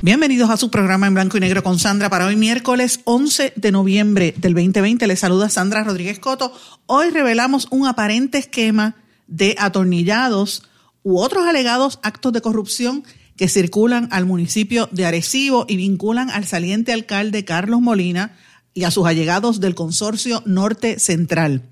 Bienvenidos a su programa en blanco y negro con Sandra para hoy miércoles 11 de noviembre del 2020. Les saluda Sandra Rodríguez Coto. Hoy revelamos un aparente esquema de atornillados u otros alegados actos de corrupción que circulan al municipio de Arecibo y vinculan al saliente alcalde Carlos Molina y a sus allegados del consorcio Norte Central.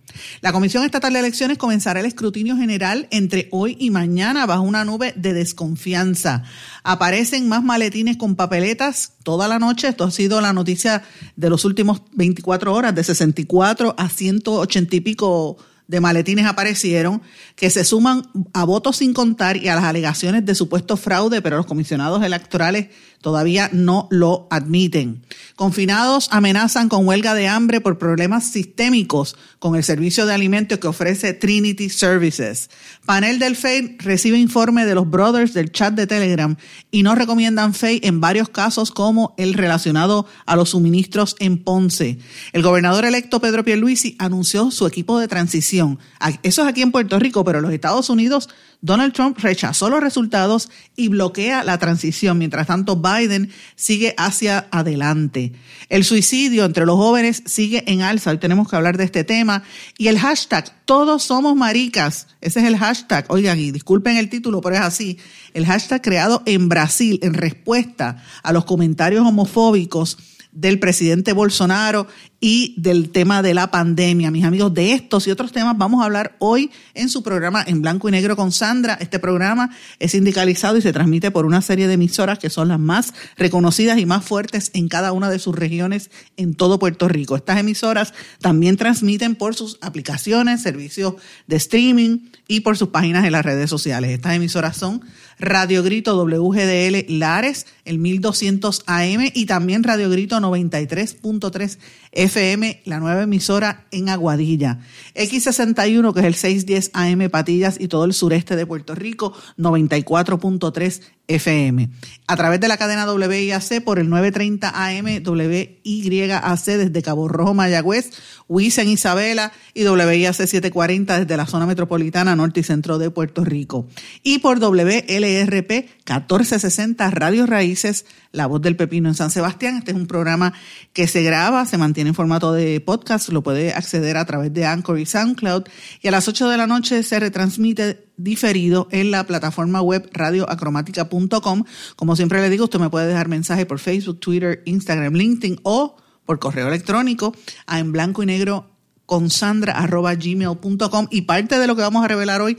La Comisión Estatal de Elecciones comenzará el escrutinio general entre hoy y mañana bajo una nube de desconfianza. Aparecen más maletines con papeletas toda la noche. Esto ha sido la noticia de los últimos 24 horas, de 64 a 180 y pico de maletines aparecieron que se suman a votos sin contar y a las alegaciones de supuesto fraude, pero los comisionados electorales todavía no lo admiten. Confinados amenazan con huelga de hambre por problemas sistémicos con el servicio de alimentos que ofrece Trinity Services. Panel del FEI recibe informe de los brothers del chat de Telegram y no recomiendan FEI en varios casos como el relacionado a los suministros en Ponce. El gobernador electo Pedro Pierluisi anunció su equipo de transición. Eso es aquí en Puerto Rico, pero los Estados Unidos Donald Trump rechazó los resultados y bloquea la transición. Mientras tanto, Biden sigue hacia adelante. El suicidio entre los jóvenes sigue en alza. Hoy tenemos que hablar de este tema. Y el hashtag, todos somos maricas. Ese es el hashtag. Oigan, y disculpen el título, pero es así. El hashtag creado en Brasil en respuesta a los comentarios homofóbicos del presidente Bolsonaro y del tema de la pandemia. Mis amigos, de estos y otros temas vamos a hablar hoy en su programa En Blanco y Negro con Sandra. Este programa es sindicalizado y se transmite por una serie de emisoras que son las más reconocidas y más fuertes en cada una de sus regiones en todo Puerto Rico. Estas emisoras también transmiten por sus aplicaciones, servicios de streaming y por sus páginas en las redes sociales. Estas emisoras son Radio Grito WGDL Lares, el 1200 AM y también Radio Grito 93.3 FM, la nueva emisora en Aguadilla. X61, que es el 610 AM Patillas y todo el sureste de Puerto Rico, 94.3 FM. A través de la cadena WIAC por el 930 AM WYAC desde Cabo Rojo, Mayagüez, en Isabela y WIAC 740 desde la zona metropolitana norte y centro de Puerto Rico. Y por WLRP 1460 Radio Raíces, La Voz del Pepino en San Sebastián. Este es un programa que se graba, se mantiene en formato de podcast, lo puede acceder a través de Anchor y SoundCloud. Y a las 8 de la noche se retransmite diferido en la plataforma web radioacromática.com. Como siempre le digo, usted me puede dejar mensaje por Facebook, Twitter, Instagram, LinkedIn o por correo electrónico a en blanco y negro con gmail.com y parte de lo que vamos a revelar hoy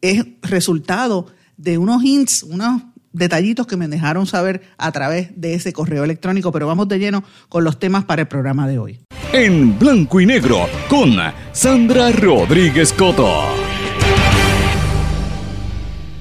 es resultado de unos hints, unos detallitos que me dejaron saber a través de ese correo electrónico, pero vamos de lleno con los temas para el programa de hoy. En blanco y negro con Sandra Rodríguez Coto.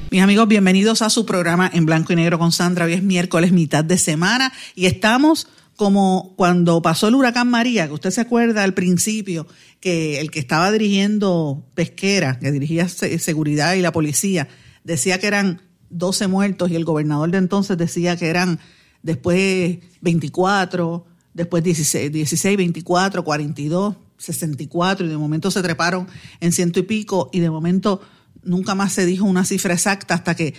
Mis amigos, bienvenidos a su programa en blanco y negro con Sandra. Hoy es miércoles, mitad de semana, y estamos como cuando pasó el huracán María, que usted se acuerda al principio, que el que estaba dirigiendo pesquera, que dirigía seguridad y la policía, decía que eran 12 muertos y el gobernador de entonces decía que eran después 24, después 16, 16 24, 42, 64 y de momento se treparon en ciento y pico y de momento nunca más se dijo una cifra exacta hasta que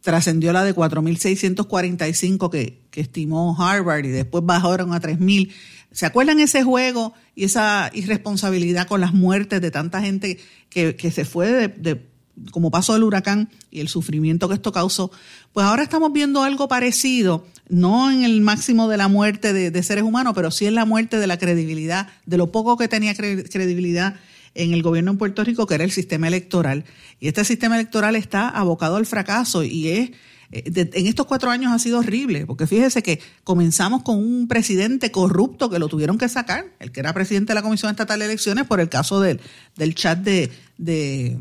trascendió la de 4.645 que, que estimó Harvard y después bajaron a 3.000. ¿Se acuerdan ese juego y esa irresponsabilidad con las muertes de tanta gente que, se fue de, como pasó el huracán y el sufrimiento que esto causó? Pues ahora estamos viendo algo parecido, no en el máximo de la muerte de seres humanos, pero sí en la muerte de la credibilidad, de lo poco que tenía credibilidad en el gobierno en Puerto Rico, que era el sistema electoral. Y este sistema electoral está abocado al fracaso y es eh, en estos cuatro años ha sido horrible, porque fíjese que comenzamos con un presidente corrupto que lo tuvieron que sacar, el que era presidente de la Comisión Estatal de Elecciones, por el caso del, del chat de, de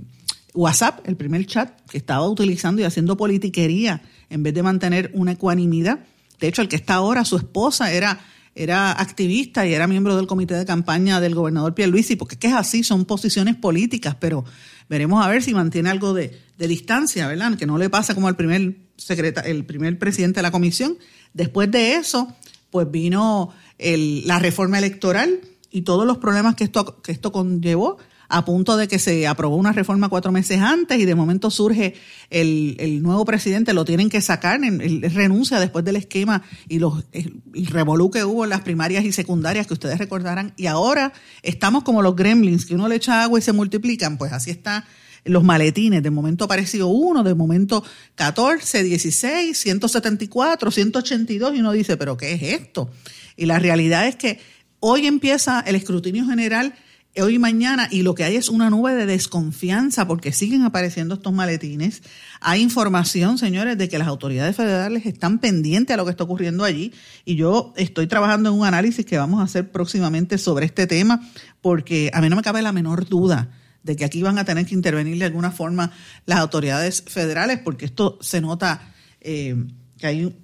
WhatsApp, el primer chat que estaba utilizando y haciendo politiquería en vez de mantener una ecuanimidad. De hecho, el que está ahora, su esposa, era, era activista y era miembro del comité de campaña del gobernador Pierluisi, porque es que es así, son posiciones políticas, pero veremos a ver si mantiene algo de, distancia, ¿verdad? Que no le pasa como al primer secreta, el primer presidente de la comisión. Después de eso, pues vino la reforma electoral y todos los problemas que esto, que esto conllevó a punto de que se aprobó una reforma cuatro meses antes y de momento surge el, nuevo presidente, lo tienen que sacar, él renuncia después del esquema y los, el, revolú que hubo en las primarias y secundarias que ustedes recordarán. Y ahora estamos como los gremlins, que uno le echa agua y se multiplican, pues así está los maletines. De momento apareció uno, de momento 14, 16, 174, 182 y uno dice, pero ¿qué es esto? Y la realidad es que hoy empieza el escrutinio general hoy y mañana y lo que hay es una nube de desconfianza porque siguen apareciendo estos maletines. Hay información, señores, de que las autoridades federales están pendientes a lo que está ocurriendo allí y yo estoy trabajando en un análisis que vamos a hacer próximamente sobre este tema porque a mí no me cabe la menor duda de que aquí van a tener que intervenir de alguna forma las autoridades federales porque esto se nota eh, que hay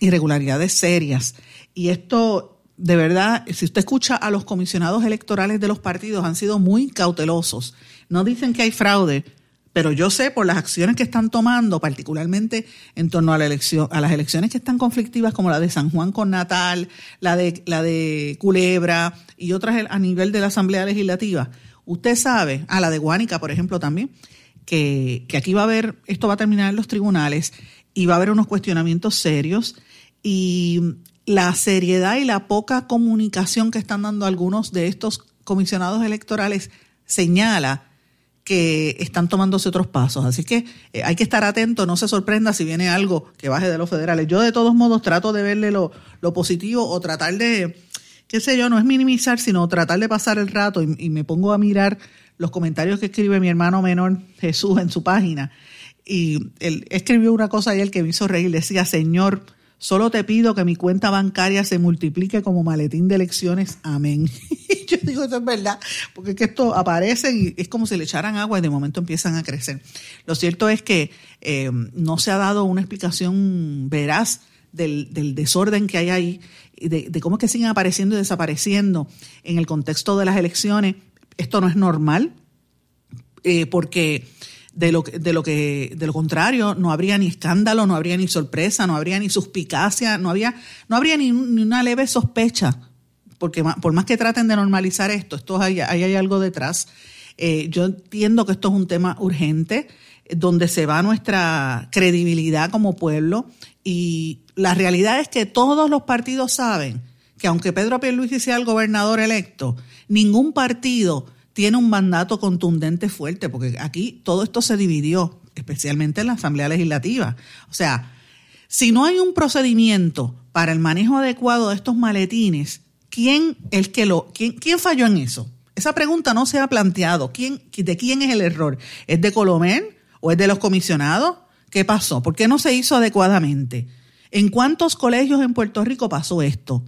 irregularidades serias y esto de verdad, si usted escucha a los comisionados electorales de los partidos, han sido muy cautelosos. No dicen que hay fraude, pero yo sé por las acciones que están tomando, particularmente en torno a, la elección, a las elecciones que están conflictivas, como la de San Juan con Natal, la de, la de Culebra y otras a nivel de la Asamblea Legislativa. Usted sabe, a la de Guánica, por ejemplo, también, que, que aquí va a haber, esto va a terminar en los tribunales y va a haber unos cuestionamientos serios y la seriedad y la poca comunicación que están dando algunos de estos comisionados electorales señala que están tomándose otros pasos. Así que eh, hay que estar atento, no se sorprenda si viene algo que baje de los federales. Yo de todos modos trato de verle lo, positivo o tratar de, qué sé yo, no es minimizar, sino tratar de pasar el rato y, me pongo a mirar los comentarios que escribe mi hermano menor Jesús en su página. Y él escribió una cosa ayer que me hizo reír, decía, Señor, Solo te pido que mi cuenta bancaria se multiplique como maletín de elecciones. Amén. Yo digo, eso es verdad, porque es que esto aparece y es como si le echaran agua y de momento empiezan a crecer. Lo cierto es que eh, no se ha dado una explicación veraz del, desorden que hay ahí, de, de cómo es que siguen apareciendo y desapareciendo en el contexto de las elecciones. Esto no es normal, eh, porque de lo, de lo que, de lo contrario, no habría ni escándalo, no habría ni sorpresa, no habría ni suspicacia, no había, no habría ni, una leve sospecha, porque por más que traten de normalizar esto, esto hay, hay algo detrás. Eh, yo entiendo que esto es un tema urgente, donde se va nuestra credibilidad como pueblo, y la realidad es que todos los partidos saben que aunque Pedro Pierluisi sea el gobernador electo, ningún partido tiene un mandato contundente fuerte, porque aquí todo esto se dividió, especialmente en la Asamblea Legislativa. O sea, si no hay un procedimiento para el manejo adecuado de estos maletines, ¿quién, que lo, quién, quién falló en eso? Esa pregunta no se ha planteado. ¿Quién, ¿De quién es el error? ¿Es de Colomer o es de los comisionados? ¿Qué pasó? ¿Por qué no se hizo adecuadamente? ¿En cuántos colegios en Puerto Rico pasó esto?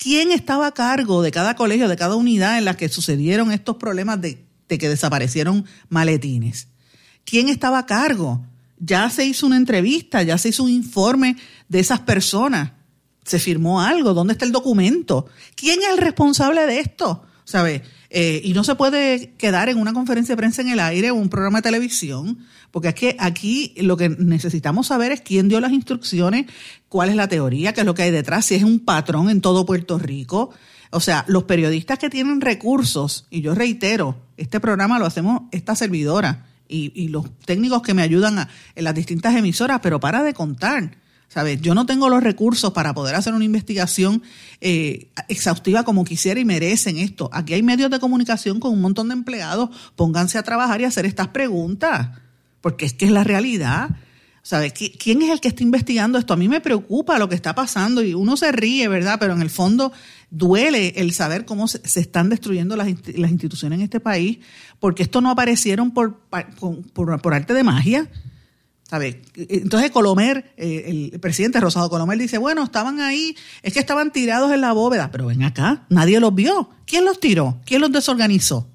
¿Quién estaba a cargo de cada colegio, de cada unidad en la que sucedieron estos problemas de, que desaparecieron maletines? ¿Quién estaba a cargo? Ya se hizo una entrevista, ya se hizo un informe de esas personas. Se firmó algo. ¿Dónde está el documento? ¿Quién es el responsable de esto? ¿Sabe? Eh, y no se puede quedar en una conferencia de prensa en el aire o un programa de televisión, porque es que aquí lo que necesitamos saber es quién dio las instrucciones, cuál es la teoría, qué es lo que hay detrás, si es un patrón en todo Puerto Rico. O sea, los periodistas que tienen recursos, y yo reitero, este programa lo hacemos esta servidora y, y los técnicos que me ayudan en las distintas emisoras, pero para de contar. ¿Sabes? Yo no tengo los recursos para poder hacer una investigación eh, exhaustiva como quisiera y merecen esto. Aquí hay medios de comunicación con un montón de empleados. Pónganse a trabajar y hacer estas preguntas, porque es que es la realidad. ¿Sabes? ¿Quién es el que está investigando esto? A mí me preocupa lo que está pasando y uno se ríe, ¿verdad? Pero en el fondo duele el saber cómo se, están destruyendo las, instituciones en este país, porque esto no aparecieron por, por, por arte de magia. Entonces Colomer, eh, el presidente Rosado Colomer dice, bueno, estaban ahí, es que estaban tirados en la bóveda, pero ven acá, nadie los vio. ¿Quién los tiró? ¿Quién los desorganizó?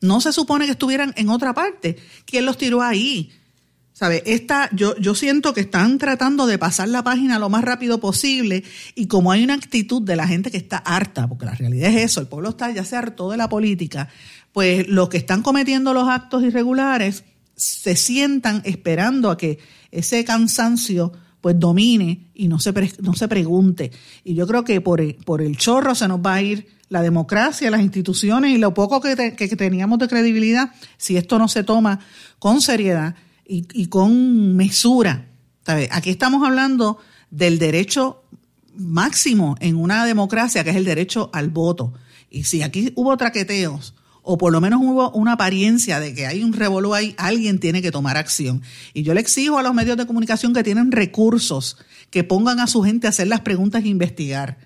No se supone que estuvieran en otra parte. ¿Quién los tiró ahí? ¿Sabe? Esta, yo, yo siento que están tratando de pasar la página lo más rápido posible y como hay una actitud de la gente que está harta, porque la realidad es eso, el pueblo está ya se hartó de la política, pues los que están cometiendo los actos irregulares se sientan esperando a que ese cansancio pues domine y no se, no se pregunte. Y yo creo que por el, por el chorro se nos va a ir la democracia, las instituciones y lo poco que, que teníamos de credibilidad si esto no se toma con seriedad y, con mesura. Aquí estamos hablando del derecho máximo en una democracia, que es el derecho al voto. Y si aquí hubo traqueteos, o por lo menos hubo una apariencia de que hay un revolú ahí, alguien tiene que tomar acción. Y yo le exijo a los medios de comunicación que tienen recursos, que pongan a su gente a hacer las preguntas e investigar.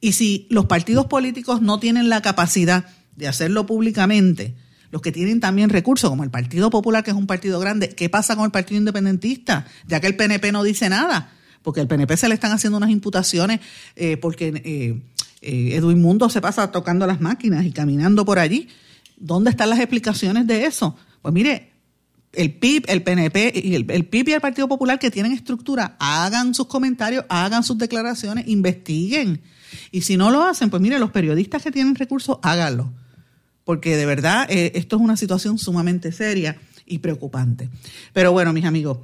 Y si los partidos políticos no tienen la capacidad de hacerlo públicamente, los que tienen también recursos, como el Partido Popular, que es un partido grande, ¿qué pasa con el Partido Independentista? Ya que el PNP no dice nada, porque al PNP se le están haciendo unas imputaciones eh, porque eh, eh, Edwin Mundo se pasa tocando las máquinas y caminando por allí. ¿Dónde están las explicaciones de eso? Pues mire, el PIB, el PNP y el, el, PIB y el Partido Popular que tienen estructura, hagan sus comentarios, hagan sus declaraciones, investiguen. Y si no lo hacen, pues mire, los periodistas que tienen recursos, háganlo porque de verdad eh, esto es una situación sumamente seria y preocupante. Pero bueno, mis amigos,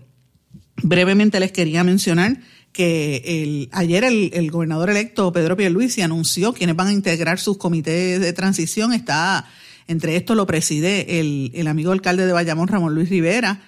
brevemente les quería mencionar que ayer el, gobernador electo Pedro Pierluisi anunció quienes van a integrar sus comités de transición. Está, entre estos lo preside el, amigo alcalde de Bayamón, Ramón Luis Rivera,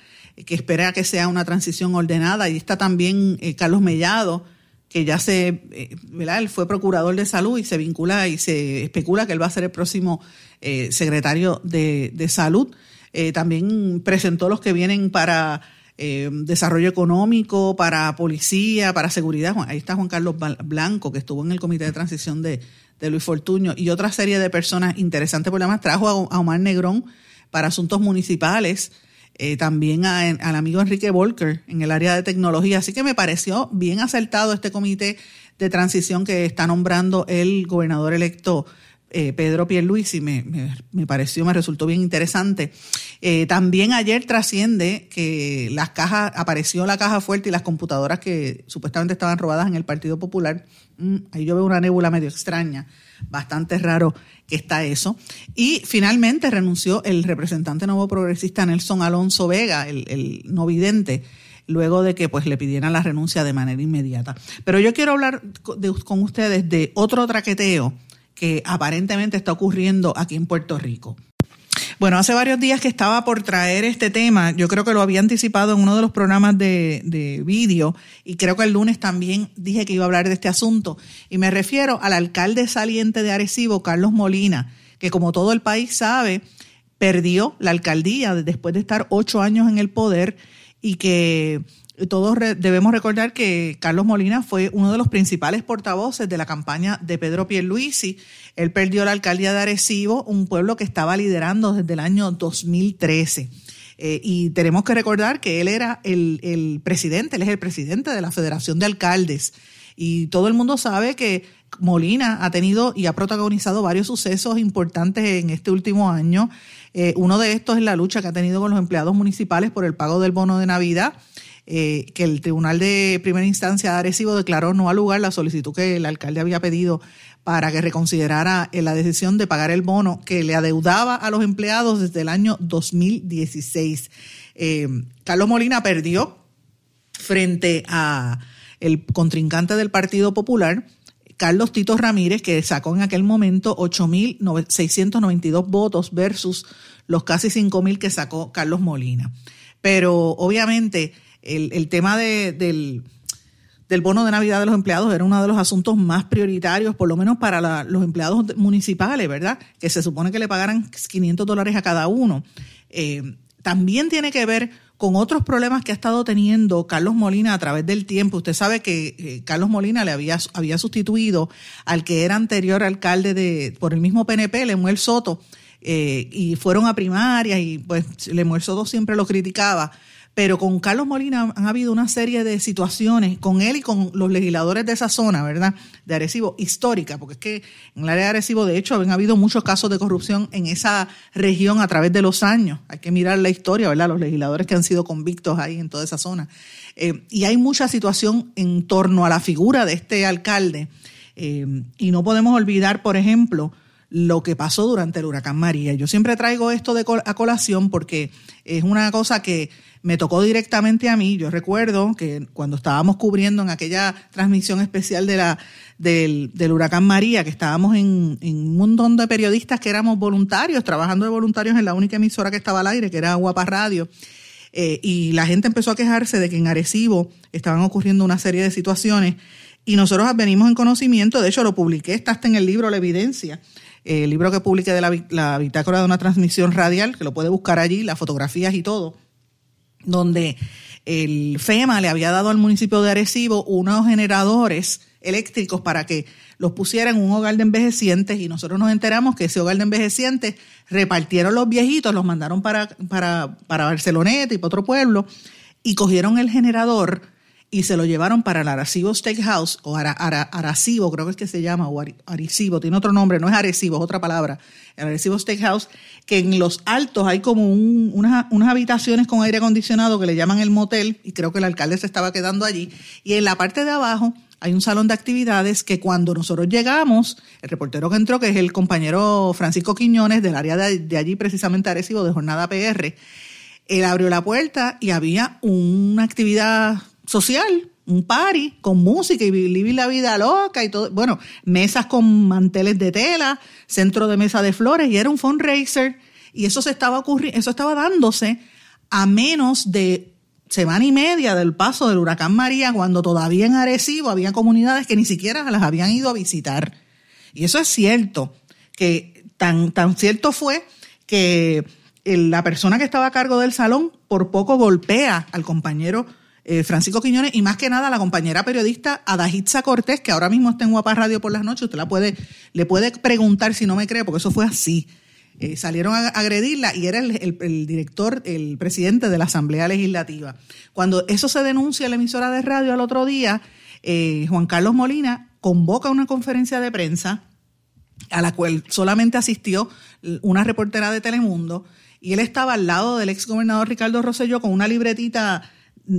que espera que sea una transición ordenada. Y está también eh, Carlos Mellado, que ya se, eh. Él fue procurador de salud y se vincula y se especula que él va a ser el próximo eh, secretario de, salud. Eh, también presentó los que vienen para desarrollo económico, para policía, para seguridad. Ahí está Juan Carlos Blanco, que estuvo en el comité de transición de, Luis Fortuño, y otra serie de personas interesantes por demás. Trajo a, a Omar Negrón para asuntos municipales. Eh, también al amigo Enrique Volker en el área de tecnología. Así que me pareció bien acertado este comité de transición que está nombrando el gobernador electo eh, Pedro Pierluisi. Me, me, pareció, me resultó bien interesante. Eh, también ayer trasciende que las cajas, apareció la caja fuerte y las computadoras que supuestamente estaban robadas en el Partido Popular. Mm, ahí yo veo una nébula medio extraña bastante raro que está eso. Y finalmente renunció el representante nuevo progresista Nelson Alonso Vega, el, no vidente, luego de que pues le pidieran la renuncia de manera inmediata. Pero yo quiero hablar con ustedes de otro traqueteo que aparentemente está ocurriendo aquí en Puerto Rico. Bueno, hace varios días que estaba por traer este tema, yo creo que lo había anticipado en uno de los programas de, de vídeo y creo que el lunes también dije que iba a hablar de este asunto y me refiero al alcalde saliente de Arecibo, Carlos Molina, que como todo el país sabe, perdió la alcaldía después de estar ocho años en el poder y que todos debemos recordar que Carlos Molina fue uno de los principales portavoces de la campaña de Pedro Pierluisi. Él perdió la alcaldía de Arecibo, un pueblo que estaba liderando desde el año 2013. Eh, y tenemos que recordar que él era el, presidente, él es el presidente de la Federación de Alcaldes. Y todo el mundo sabe que Molina ha tenido y ha protagonizado varios sucesos importantes en este último año. Eh, uno de estos es la lucha que ha tenido con los empleados municipales por el pago del bono de Navidad. Eh, que el Tribunal de Primera Instancia de Arecibo declaró no al lugar la solicitud que el alcalde había pedido para que reconsiderara eh, la decisión de pagar el bono que le adeudaba a los empleados desde el año 2016. Eh, Carlos Molina perdió frente a el contrincante del Partido Popular, Carlos Tito Ramírez, que sacó en aquel momento 8.692 votos versus los casi 5.000 que sacó Carlos Molina. Pero obviamente el, tema del, bono de Navidad de los empleados era uno de los asuntos más prioritarios, por lo menos para los empleados municipales, ¿verdad? Que se supone que le pagaran 500 dólares a cada uno. Eh, también tiene que ver con otros problemas que ha estado teniendo Carlos Molina a través del tiempo. Usted sabe que eh, Carlos Molina le había, había sustituido al que era anterior alcalde de por el mismo PNP, Lemuel Soto, eh, y fueron a primarias y pues Lemuel Soto siempre lo criticaba pero con Carlos Molina han habido una serie de situaciones con él y con los legisladores de esa zona, ¿verdad? De Arecibo, histórica, porque es que en el área de Arecibo, de hecho, han habido muchos casos de corrupción en esa región a través de los años. Hay que mirar la historia, ¿verdad? Los legisladores que han sido convictos ahí en toda esa zona. Eh, y hay mucha situación en torno a la figura de este alcalde. Eh, y no podemos olvidar, por ejemplo, lo que pasó durante el huracán María. Yo siempre traigo esto de a colación porque es una cosa que me tocó directamente a mí. Yo recuerdo que cuando estábamos cubriendo en aquella transmisión especial de la, del, huracán María, que estábamos en, un montón de periodistas que éramos voluntarios, trabajando de voluntarios en la única emisora que estaba al aire, que era Guapa Radio. Eh, y la gente empezó a quejarse de que en Arecibo estaban ocurriendo una serie de situaciones y nosotros venimos en conocimiento, de hecho lo publiqué, está hasta en el libro La Evidencia, el libro que publiqué de la, bitácora de una transmisión radial, que lo puede buscar allí, las fotografías y todo donde el FEMA le había dado al municipio de Arecibo unos generadores eléctricos para que los pusieran en un hogar de envejecientes y nosotros nos enteramos que ese hogar de envejecientes repartieron los viejitos, los mandaron para, para, para Barceloneta y para otro pueblo y cogieron el generador y se lo llevaron para el Arecibo Steakhouse, o Ara, Arecibo, creo que es que se llama, o Arecibo, tiene otro nombre, no es Arecibo, es otra palabra, el Arecibo Steakhouse, que en los altos hay como unas, unas habitaciones con aire acondicionado que le llaman el motel, y creo que el alcalde se estaba quedando allí, y en la parte de abajo hay un salón de actividades que cuando nosotros llegamos, el reportero que entró, que es el compañero Francisco Quiñones del área de, de allí, precisamente Arecibo, de Jornada PR, él abrió la puerta y había una actividad social, un party con música y vivir la vida loca y todo. Bueno, mesas con manteles de tela, centro de mesa de flores y era un fundraiser y eso se estaba ocurriendo, eso estaba dándose a menos de semana y media del paso del huracán María cuando todavía en Arecibo había comunidades que ni siquiera las habían ido a visitar. Y eso es cierto, que tan, tan cierto fue que la persona que estaba a cargo del salón por poco golpea al compañero eh, Francisco Quiñones y más que nada la compañera periodista Adajitza Cortés, que ahora mismo está en Guapa Radio por las noches, usted la puede, le puede preguntar si no me cree, porque eso fue así. Eh, salieron a agredirla y era el, director, el presidente de la Asamblea Legislativa. Cuando eso se denuncia en la emisora de radio al otro día, eh, Juan Carlos Molina convoca una conferencia de prensa a la cual solamente asistió una reportera de Telemundo y él estaba al lado del ex gobernador Ricardo Rosselló con una libretita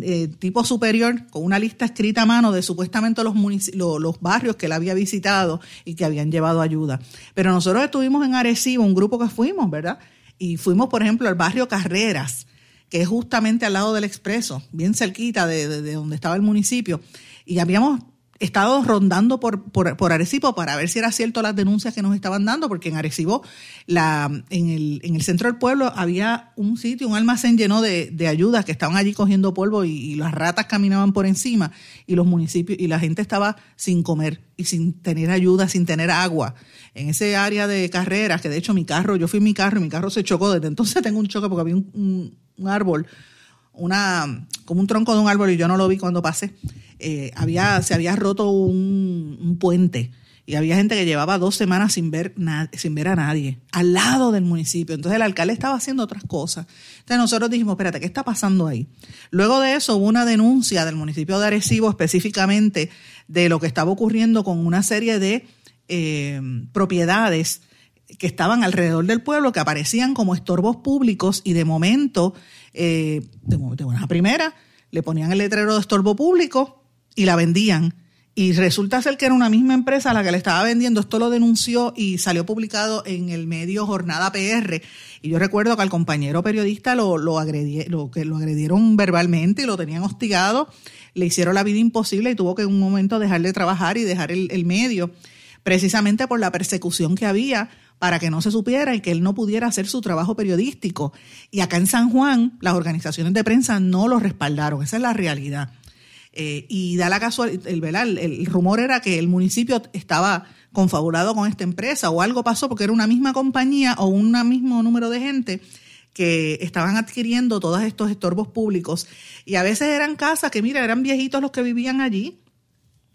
eh, tipo superior con una lista escrita a mano de supuestamente los, los barrios que él había visitado y que habían llevado ayuda. Pero nosotros estuvimos en Arecibo, un grupo que fuimos, ¿verdad? Y fuimos, por ejemplo, al barrio Carreras, que es justamente al lado del expreso, bien cerquita de, de donde estaba el municipio. Y habíamos estado rondando por, por, Arecibo para ver si era cierto las denuncias que nos estaban dando, porque en Arecibo, la, en, el, en el centro del pueblo, había un sitio, un almacén lleno de, de ayudas que estaban allí cogiendo polvo y, las ratas caminaban por encima y los municipios y la gente estaba sin comer y sin tener ayuda, sin tener agua. En ese área de carreras, que de hecho mi carro, yo fui en mi carro y mi carro se chocó, desde entonces tengo un choque porque había un, un árbol una, como un tronco de un árbol y yo no lo vi cuando pasé. Eh, había, se había roto un, puente y había gente que llevaba dos semanas sin ver, sin ver a nadie, al lado del municipio. Entonces el alcalde estaba haciendo otras cosas. Entonces nosotros dijimos, espérate, ¿qué está pasando ahí? Luego de eso hubo una denuncia del municipio de Arecibo específicamente de lo que estaba ocurriendo con una serie de eh, propiedades que estaban alrededor del pueblo, que aparecían como estorbos públicos y de momento, eh, de, de buena primera, le ponían el letrero de estorbo público y la vendían. Y resulta ser que era una misma empresa a la que le estaba vendiendo. Esto lo denunció y salió publicado en el medio Jornada PR. Y yo recuerdo que al compañero periodista lo, lo, lo, que lo agredieron verbalmente y lo tenían hostigado. Le hicieron la vida imposible y tuvo que en un momento dejar de trabajar y dejar el medio, precisamente por la persecución que había para que no se supiera y que él no pudiera hacer su trabajo periodístico. Y acá en San Juan, las organizaciones de prensa no lo respaldaron, esa es la realidad. Eh, y da la casualidad, el, el, el, rumor era que el municipio estaba confabulado con esta empresa o algo pasó porque era una misma compañía o un mismo número de gente que estaban adquiriendo todos estos estorbos públicos. Y a veces eran casas que, mira, eran viejitos los que vivían allí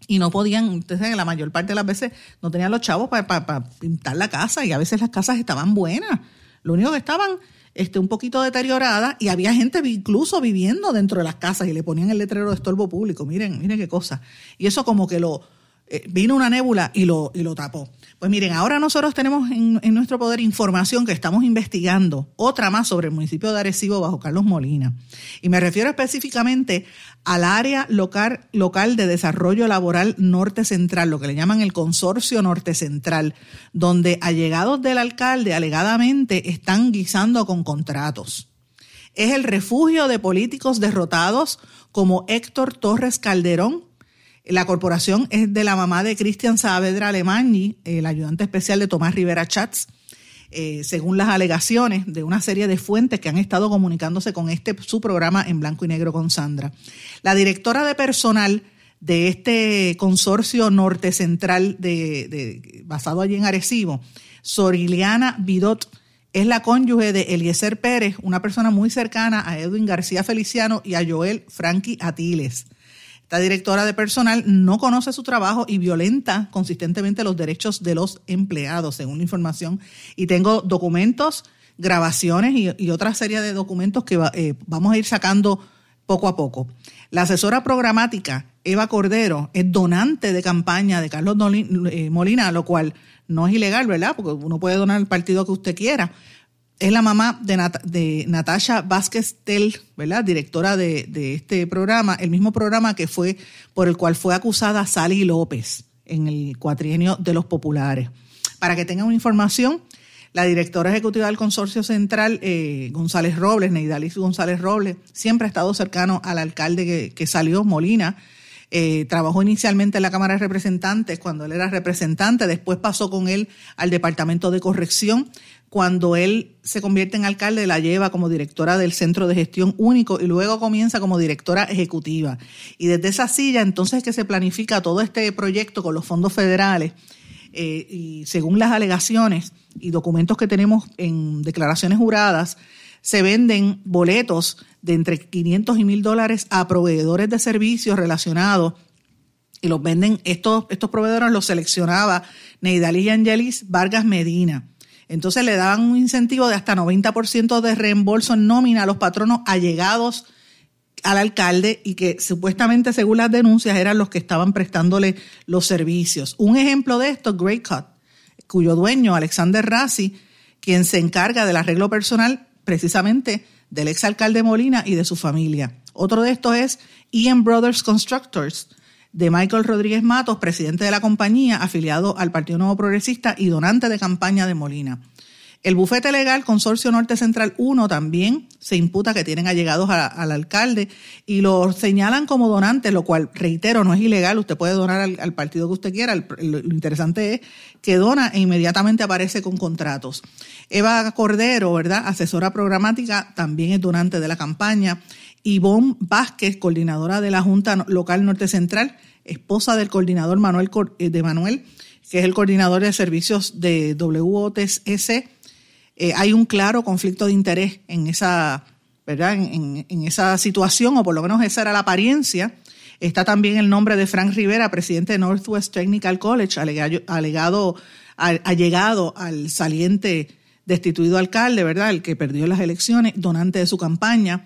y no podían, entonces la mayor parte de las veces no tenían los chavos para, pintar la casa y a veces las casas estaban buenas. Lo único que estaban este, un poquito deterioradas y había gente incluso viviendo dentro de las casas y le ponían el letrero de estorbo público. Miren, miren qué cosa. Y eso como que lo eh, vino una nébula y lo, y lo tapó. Pues miren, ahora nosotros tenemos en, nuestro poder información que estamos investigando, otra más sobre el municipio de Arecibo bajo Carlos Molina. Y me refiero específicamente al área local, local de desarrollo laboral norte central, lo que le llaman el consorcio norte central, donde allegados del alcalde alegadamente están guisando con contratos. Es el refugio de políticos derrotados como Héctor Torres Calderón, la corporación es de la mamá de Cristian Saavedra Alemani, el ayudante especial de Tomás Rivera Chats, eh, según las alegaciones de una serie de fuentes que han estado comunicándose con este su programa en blanco y negro con Sandra. La directora de personal de este consorcio norte central de, basado allí en Arecibo, Soriliana Vidot, es la cónyuge de Eliezer Pérez, una persona muy cercana a Edwin García Feliciano y a Joel Frankie Atiles. Esta directora de personal no conoce su trabajo y violenta consistentemente los derechos de los empleados, según la información. Y tengo documentos, grabaciones y, otra serie de documentos que eh, vamos a ir sacando poco a poco. La asesora programática Eva Cordero es donante de campaña de Carlos eh, Molina, lo cual no es ilegal, ¿verdad? Porque uno puede donar el partido que usted quiera es la mamá de, Natasha Vázquez Tel, ¿verdad? Directora de, este programa, el mismo programa que fue por el cual fue acusada Sally López en el cuatrienio de los populares. Para que tengan una información, la directora ejecutiva del Consorcio Central, eh, González Robles, Neidalis González Robles, siempre ha estado cercano al alcalde que, que salió, Molina, eh, trabajó inicialmente en la Cámara de Representantes cuando él era representante, después pasó con él al Departamento de Corrección. Cuando él se convierte en alcalde, la lleva como directora del Centro de Gestión Único y luego comienza como directora ejecutiva. Y desde esa silla, entonces que se planifica todo este proyecto con los fondos federales. Eh, y según las alegaciones y documentos que tenemos en declaraciones juradas, se venden boletos de entre 500 y 1000 dólares a proveedores de servicios relacionados y los venden, estos, estos proveedores los seleccionaba Neidali Angelis Vargas Medina. Entonces le daban un incentivo de hasta 90% de reembolso en nómina a los patronos allegados al alcalde y que supuestamente, según las denuncias, eran los que estaban prestándole los servicios. Un ejemplo de esto, Great Cut, cuyo dueño, Alexander Rassi, quien se encarga del arreglo personal precisamente del exalcalde Molina y de su familia. Otro de estos es Ian Brothers Constructors, de Michael Rodríguez Matos, presidente de la compañía, afiliado al Partido Nuevo Progresista y donante de campaña de Molina. El bufete legal Consorcio Norte Central 1 también se imputa que tienen allegados al alcalde y lo señalan como donantes, lo cual, reitero, no es ilegal. Usted puede donar al, partido que usted quiera. lo interesante es que dona e inmediatamente aparece con contratos. Eva Cordero, ¿verdad? Asesora programática, también es donante de la campaña. Ivonne Vázquez, coordinadora de la Junta Local Norte Central, esposa del coordinador Manuel eh, de Manuel, que es el coordinador de servicios de WOTS eh, hay un claro conflicto de interés en esa, ¿verdad? En, esa situación, o por lo menos esa era la apariencia. Está también el nombre de Frank Rivera, presidente de Northwest Technical College, alegado, alegado allegado al saliente destituido alcalde, ¿verdad? El que perdió las elecciones, donante de su campaña.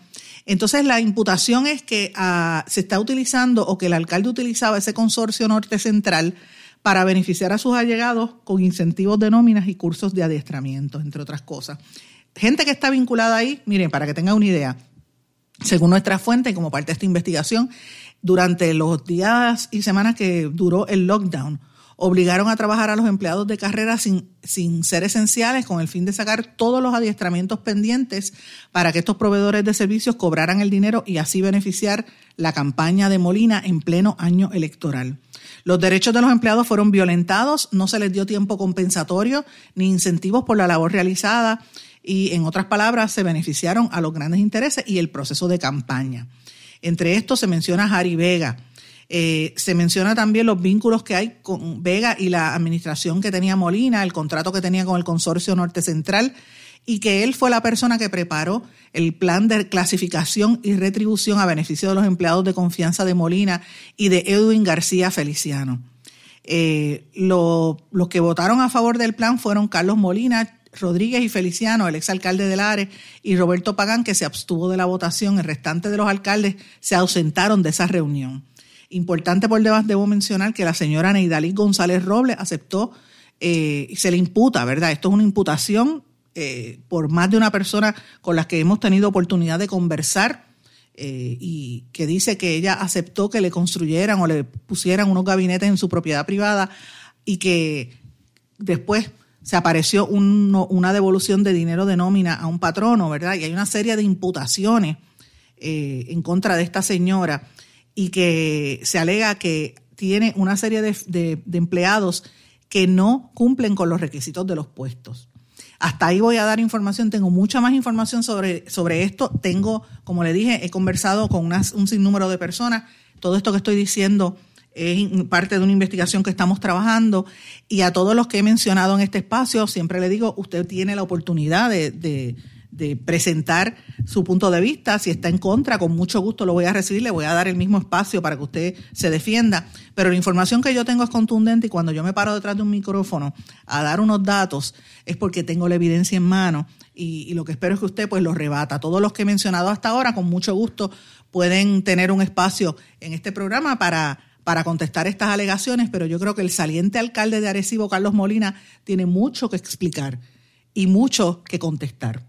Entonces, la imputación es que ah, se está utilizando o que el alcalde utilizaba ese consorcio norte central para beneficiar a sus allegados con incentivos de nóminas y cursos de adiestramiento, entre otras cosas. Gente que está vinculada ahí, miren, para que tengan una idea, según nuestra fuente, como parte de esta investigación, durante los días y semanas que duró el lockdown, obligaron a trabajar a los empleados de carrera sin, sin ser esenciales con el fin de sacar todos los adiestramientos pendientes para que estos proveedores de servicios cobraran el dinero y así beneficiar la campaña de Molina en pleno año electoral. Los derechos de los empleados fueron violentados, no se les dio tiempo compensatorio ni incentivos por la labor realizada y, en otras palabras, se beneficiaron a los grandes intereses y el proceso de campaña. Entre estos se menciona Harry Vega. Eh, se menciona también los vínculos que hay con Vega y la administración que tenía Molina, el contrato que tenía con el Consorcio Norte Central y que él fue la persona que preparó el plan de clasificación y retribución a beneficio de los empleados de confianza de Molina y de Edwin García Feliciano. Eh, los que votaron a favor del plan fueron Carlos Molina, Rodríguez y Feliciano, el exalcalde de Lares, y Roberto Pagán, que se abstuvo de la votación. El restante de los alcaldes se ausentaron de esa reunión. Importante por demás, debo mencionar que la señora Neidalí González Robles aceptó, eh, se le imputa, ¿verdad? Esto es una imputación eh, por más de una persona con la que hemos tenido oportunidad de conversar eh, y que dice que ella aceptó que le construyeran o le pusieran unos gabinetes en su propiedad privada y que después se apareció una devolución de dinero de nómina a un patrono, ¿verdad? Y hay una serie de imputaciones eh, en contra de esta señora y que se alega que tiene una serie de, empleados que no cumplen con los requisitos de los puestos. Hasta ahí voy a dar información, tengo mucha más información sobre, sobre esto. Tengo, como le dije, he conversado con un sinnúmero de personas. Todo esto que estoy diciendo es parte de una investigación que estamos trabajando y a todos los que he mencionado en este espacio, siempre le digo, usted tiene la oportunidad de, presentar su punto de vista. Si está en contra, con mucho gusto lo voy a recibir, le voy a dar el mismo espacio para que usted se defienda. Pero la información que yo tengo es contundente y cuando yo me paro detrás de un micrófono a dar unos datos es porque tengo la evidencia en mano y, y lo que espero es que usted pues lo rebata. Todos los que he mencionado hasta ahora, con mucho gusto, pueden tener un espacio en este programa para para contestar estas alegaciones, pero yo creo que el saliente alcalde de Arecibo, Carlos Molina, tiene mucho que explicar y mucho que contestar.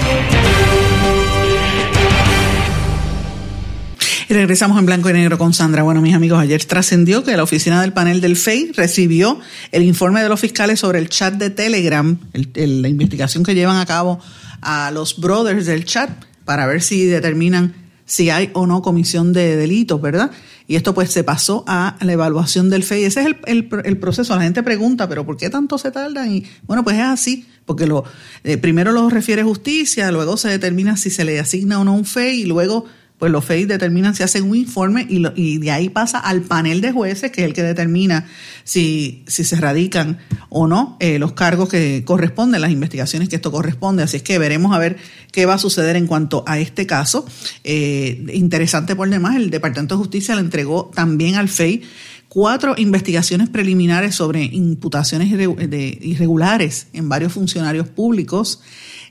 Regresamos en blanco y negro con Sandra. Bueno, mis amigos, ayer trascendió que la oficina del panel del FEI recibió el informe de los fiscales sobre el chat de Telegram, la investigación que llevan a cabo a los brothers del chat para ver si determinan si hay o no comisión de delitos, ¿verdad? Y esto pues se pasó a la evaluación del FEI. Ese es el, el, proceso. La gente pregunta, pero ¿por qué tanto se tardan? Y bueno, pues es así, porque lo eh, primero lo refiere justicia, luego se determina si se le asigna o no un FEI y luego pues los FEI determinan si hacen un informe y, y, de ahí pasa al panel de jueces, que es el que determina si, si se radican o no eh, los cargos que corresponden, las investigaciones que esto corresponde. Así es que veremos a ver qué va a suceder en cuanto a este caso. Eh, interesante por demás, el Departamento de Justicia le entregó también al FEI cuatro investigaciones preliminares sobre imputaciones irregulares en varios funcionarios públicos.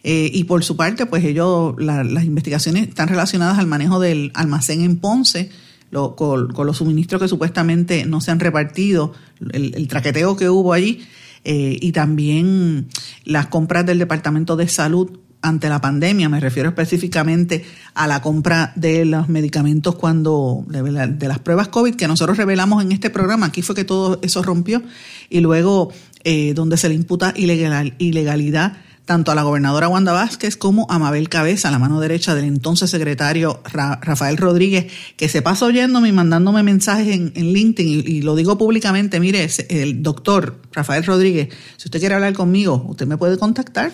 Eh, y por su parte, pues ellos, las investigaciones están relacionadas al manejo del almacén en Ponce, con, los suministros que supuestamente no se han repartido, el, traqueteo que hubo allí, eh, y también las compras del Departamento de Salud ante la pandemia, me refiero específicamente a la compra de los medicamentos cuando de, las pruebas COVID que nosotros revelamos en este programa, aquí fue que todo eso rompió. Y luego eh, donde se le imputa ilegal, ilegalidad tanto a la gobernadora Wanda Vázquez como a Mabel Cabeza, la mano derecha del entonces secretario Rafael Rodríguez, que se pasa oyéndome y mandándome mensajes en, LinkedIn y, lo digo públicamente, mire, el doctor Rafael Rodríguez, si usted quiere hablar conmigo, usted me puede contactar.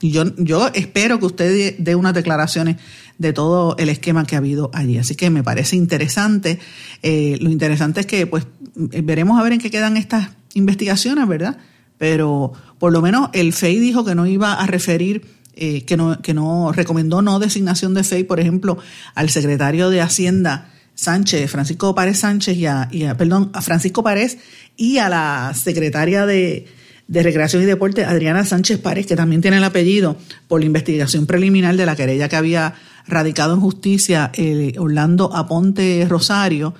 Y yo, yo espero que usted dé unas declaraciones de todo el esquema que ha habido allí. Así que me parece interesante. Eh, lo interesante es que pues veremos a ver en qué quedan estas investigaciones, ¿verdad? Pero por lo menos el FEI dijo que no iba a referir, eh, que, no, que no recomendó no designación de FEI, por ejemplo, al secretario de Hacienda Sánchez, Francisco Párez Sánchez y a, perdón, a Francisco Párez y a la secretaria de, de Recreación y Deporte, Adriana Sánchez Párez, que también tiene el apellido por la investigación preliminar de la querella que había radicado en justicia eh, Orlando Aponte Rosario,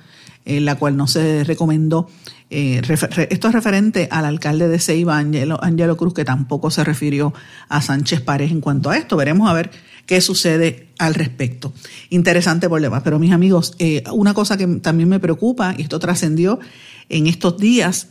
en la cual no se recomendó eh, esto es referente al alcalde de Ceiba, Angelo, Cruz, que tampoco se refirió a Sánchez Párez en cuanto a esto. Veremos a ver qué sucede al respecto. Interesante demás. Pero mis amigos, eh, una cosa que también me preocupa, y esto trascendió en estos días,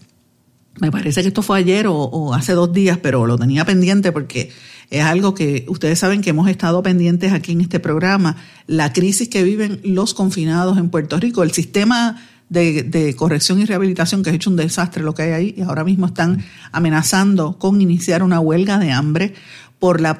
me parece que esto fue ayer o, hace dos días, pero lo tenía pendiente porque es algo que ustedes saben que hemos estado pendientes aquí en este programa, la crisis que viven los confinados en Puerto Rico. El sistema de, corrección y rehabilitación, que es hecho un desastre lo que hay ahí, y ahora mismo están amenazando con iniciar una huelga de hambre por la,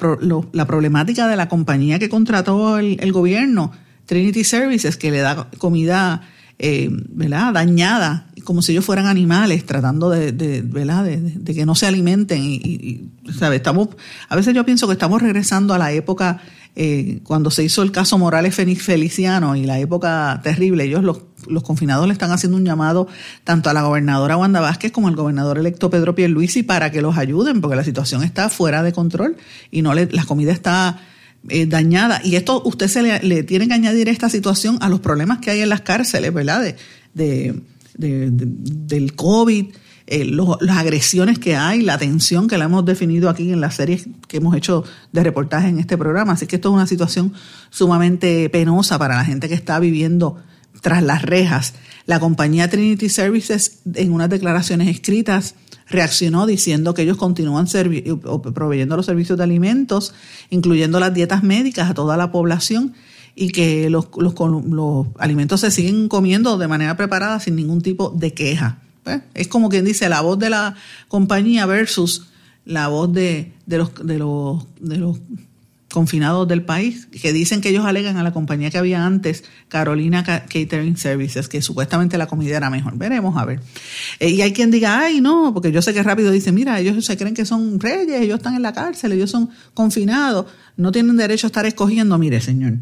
la problemática de la compañía que contrató el, gobierno, Trinity Services, que le da comida eh, ¿verdad? dañada, como si ellos fueran animales, tratando de, de ¿verdad? De, que no se alimenten. Y, y, Estamos, a veces yo pienso que estamos regresando a la época eh, cuando se hizo el caso Morales Feliciano y la época terrible, ellos los, los, confinados le están haciendo un llamado tanto a la gobernadora Wanda Vázquez como al gobernador electo Pedro Pierluisi para que los ayuden, porque la situación está fuera de control y no le, la comida está eh, dañada. Y esto usted se le, le, tiene que añadir esta situación a los problemas que hay en las cárceles, ¿verdad? De, de, de, del COVID, eh, las agresiones que hay, la tensión que la hemos definido aquí en las series que hemos hecho de reportaje en este programa. Así que esto es una situación sumamente penosa para la gente que está viviendo tras las rejas. La compañía Trinity Services, en unas declaraciones escritas, reaccionó diciendo que ellos continúan proveyendo los servicios de alimentos, incluyendo las dietas médicas a toda la población y que los, los, los alimentos se siguen comiendo de manera preparada sin ningún tipo de queja. Pues, es como quien dice la voz de la compañía versus la voz de, de, los, de, los, de los confinados del país, que dicen que ellos alegan a la compañía que había antes, Carolina Catering Services, que supuestamente la comida era mejor. Veremos a ver. Eh, y hay quien diga, ay, no, porque yo sé que rápido dicen, mira, ellos se creen que son reyes, ellos están en la cárcel, ellos son confinados, no tienen derecho a estar escogiendo. Mire, señor,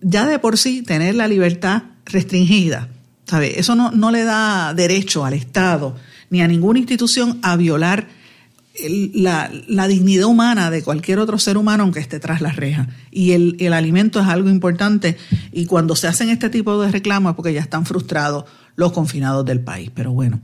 ya de por sí tener la libertad restringida ¿Sabe? Eso no, no le da derecho al Estado ni a ninguna institución a violar la, dignidad humana de cualquier otro ser humano aunque esté tras las rejas. Y el, el, alimento es algo importante y cuando se hacen este tipo de reclamos porque ya están frustrados los confinados del país. Pero bueno,